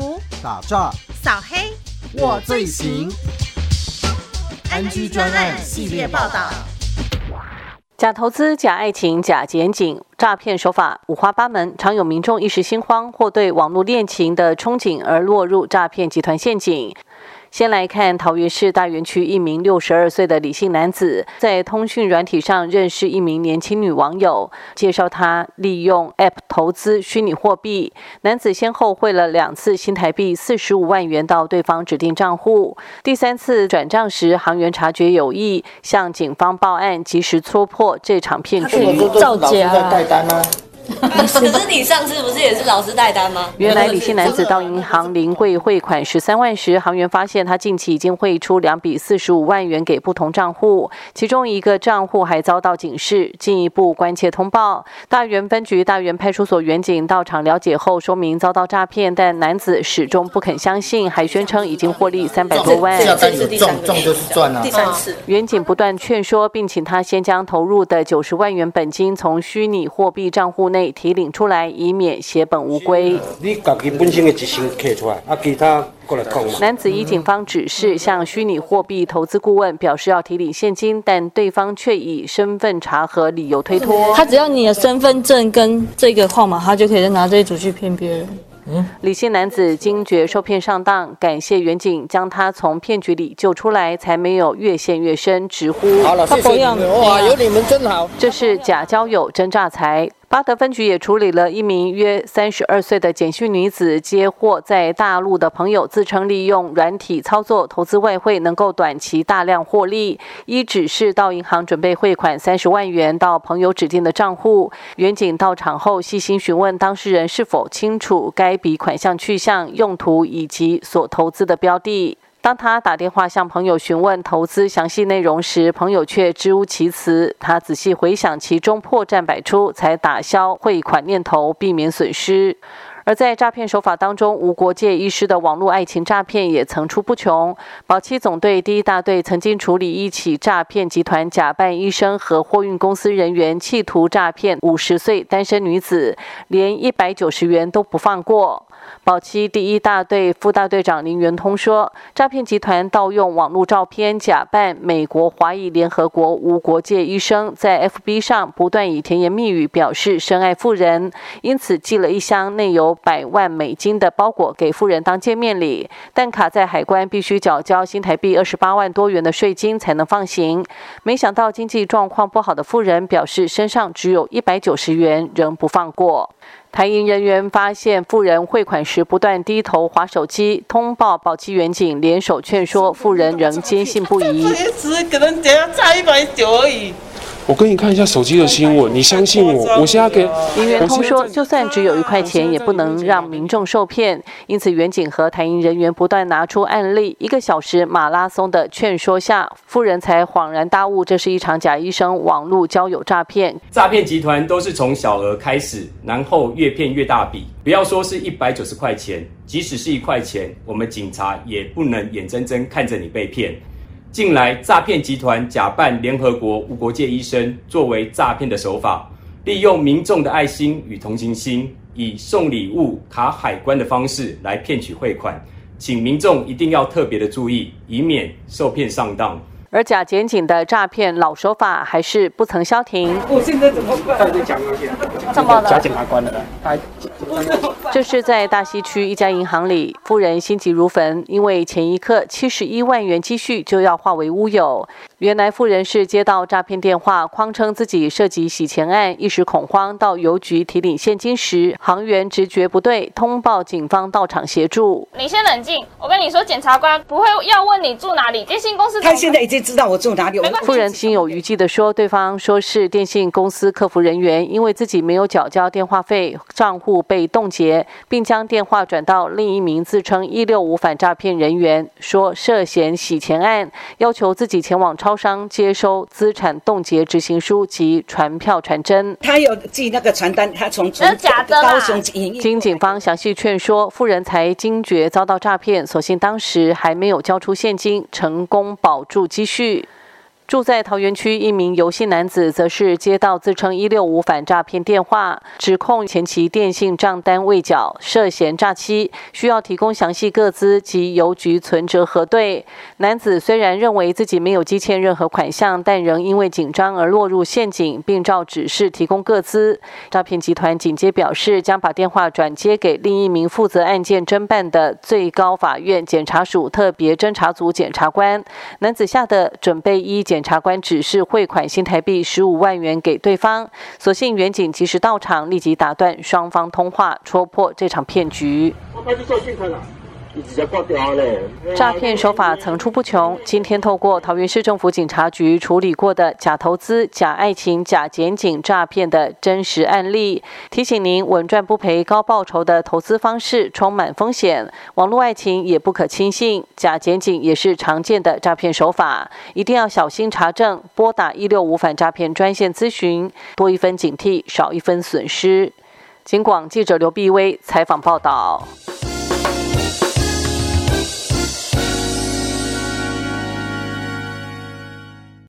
毒、打诈、扫黑，我最行。NG 专案系列报道。假投资、假爱情、假检警，诈骗手法五花八门，常有民众一时心慌或对网络恋情的憧憬而落入诈骗集团陷阱。先来看桃园市大园区一名六十二岁的李姓男子，在通讯软体上认识一名年轻女网友，介绍他利用 App 投资虚拟货币。男子先后汇了两次新台币四十五万元到对方指定账户，第三次转账时，行员察觉有异，向警方报案，及时戳破这场骗局。造假。可是你上次不是也是老师带单吗？原来李姓男子到银行临柜汇款十三万时，行员发现他近期已经汇出两笔四十五万元给不同账户，其中一个账户还遭到警示，进一步关切通报。大园分局大园派出所员警到场了解后，说明遭到诈骗，但男子始终不肯相信，还宣称已经获利三百多万。这是赚赚就是赚啊！第三次，员警不断劝说，并请他先将投入的九十万元本金从虚拟货币账户内。提领出来，以免血本无归。你自己本身的一成摕出来，啊，其他过来讲嘛。男子依警方指示向虚拟货币投资顾问表示要提领现金，但对方却以身份查核理由推脱。他只要你的身份证跟这个号码，他就可以拿这一组去骗别人。李姓男子惊觉受骗上当，感谢远警将他从骗局里救出来，才没有越陷越深，直呼：好了，谢谢你们，哇，有你们真好。这是假交友真诈财。巴德分局也处理了一名约三十二岁的简讯女子，接获在大陆的朋友自称利用软体操作投资外汇，能够短期大量获利，依指示到银行准备汇款三十万元到朋友指定的账户。远警到场后细心询问当事人是否清楚该笔款项去向、用途以及所投资的标的。当他打电话向朋友询问投资详细内容时，朋友却支吾其词。他仔细回想其中破绽百出，才打消汇款念头，避免损失。而在诈骗手法当中，无国界医师的网络爱情诈骗也层出不穷。保期总队第一大队曾经处理一起诈骗集团，假扮医生和货运公司人员，企图诈骗五十岁单身女子，连一百九十元都不放过。宝鸡第一大队副大队长林元通说：“诈骗集团盗用网络照片，假扮美国华裔联合国无国界医生，在 FB 上不断以甜言蜜语表示深爱富人，因此寄了一箱内有百万美金的包裹给富人当见面礼，但卡在海关必须缴交新台币二十八万多元的税金才能放行。没想到经济状况不好的富人表示身上只有一百九十元，仍不放过。”台银人员发现富人汇款时不断低头划手机，通报保期员警联手劝说，富人仍坚信不疑。只可能只要差一百九而已。我给你看一下手机的新闻，你相信我？我现在给林元通说，就算只有一块钱，也不能让民众受骗。因此，远景和台银人员不断拿出案例，一个小时马拉松的劝说下，富人才恍然大悟，这是一场假医生网络交友诈骗。诈骗集团都是从小额开始，然后越骗越大笔。不要说是一百九十块钱，即使是一块钱，我们警察也不能眼睁睁看着你被骗。近来，诈骗集团假扮联合国无国界医生，作为诈骗的手法，利用民众的爱心与同情心，以送礼物、卡海关的方式来骗取汇款，请民众一定要特别的注意，以免受骗上当。而假检警的诈骗老手法还是不曾消停。我现在怎么办？再讲一遍。怎么了？假检察官。这是在大溪区一家银行里，夫人心急如焚，因为前一刻七十一万元积蓄就要化为乌有。原来富人是接到诈骗电话，谎称自己涉及洗钱案，一时恐慌到邮局提领现金时，行员直觉不对，通报警方到场协助。你先冷静，我跟你说，检察官不会要问你住哪里，电信公司他现在已经知道我住哪里。富人心有余悸地说，对方说是电信公司客服人员，因为自己没有缴交电话费，账户被冻结，并将电话转到另一名自称一六五反诈骗人员，说涉嫌洗钱案，要求自己前往超。商接收资产冻结执行书及传票传真，他有寄那个传单，他从从高 雄经警方详细劝说，富人才惊觉遭到诈骗，所幸当时还没有交出现金，成功保住积蓄。去住在桃园区一名游戏男子，则是接到自称一六五反诈骗电话，指控前期电信账单未缴，涉嫌诈欺，需要提供详细个资及邮局存折核对。男子虽然认为自己没有积欠任何款项，但仍因为紧张而落入陷阱，并照指示提供个资。诈骗集团紧接表示，将把电话转接给另一名负责案件侦办的最高法院检察署特别侦查组检察官。男子吓得准备依检。检察官指示汇款新台币十五万元给对方，所幸远警及时到场，立即打断双方通话，戳破这场骗局。诈骗手法层出不穷。今天透过桃园市政府警察局处理过的假投资、假爱情、假检警诈骗的真实案例，提醒您稳赚不赔、高报酬的投资方式充满风险，网络爱情也不可轻信，假检警也是常见的诈骗手法，一定要小心查证。拨打一六五反诈骗专线咨询，多一分警惕，少一分损失。警广记者刘碧薇采访报道。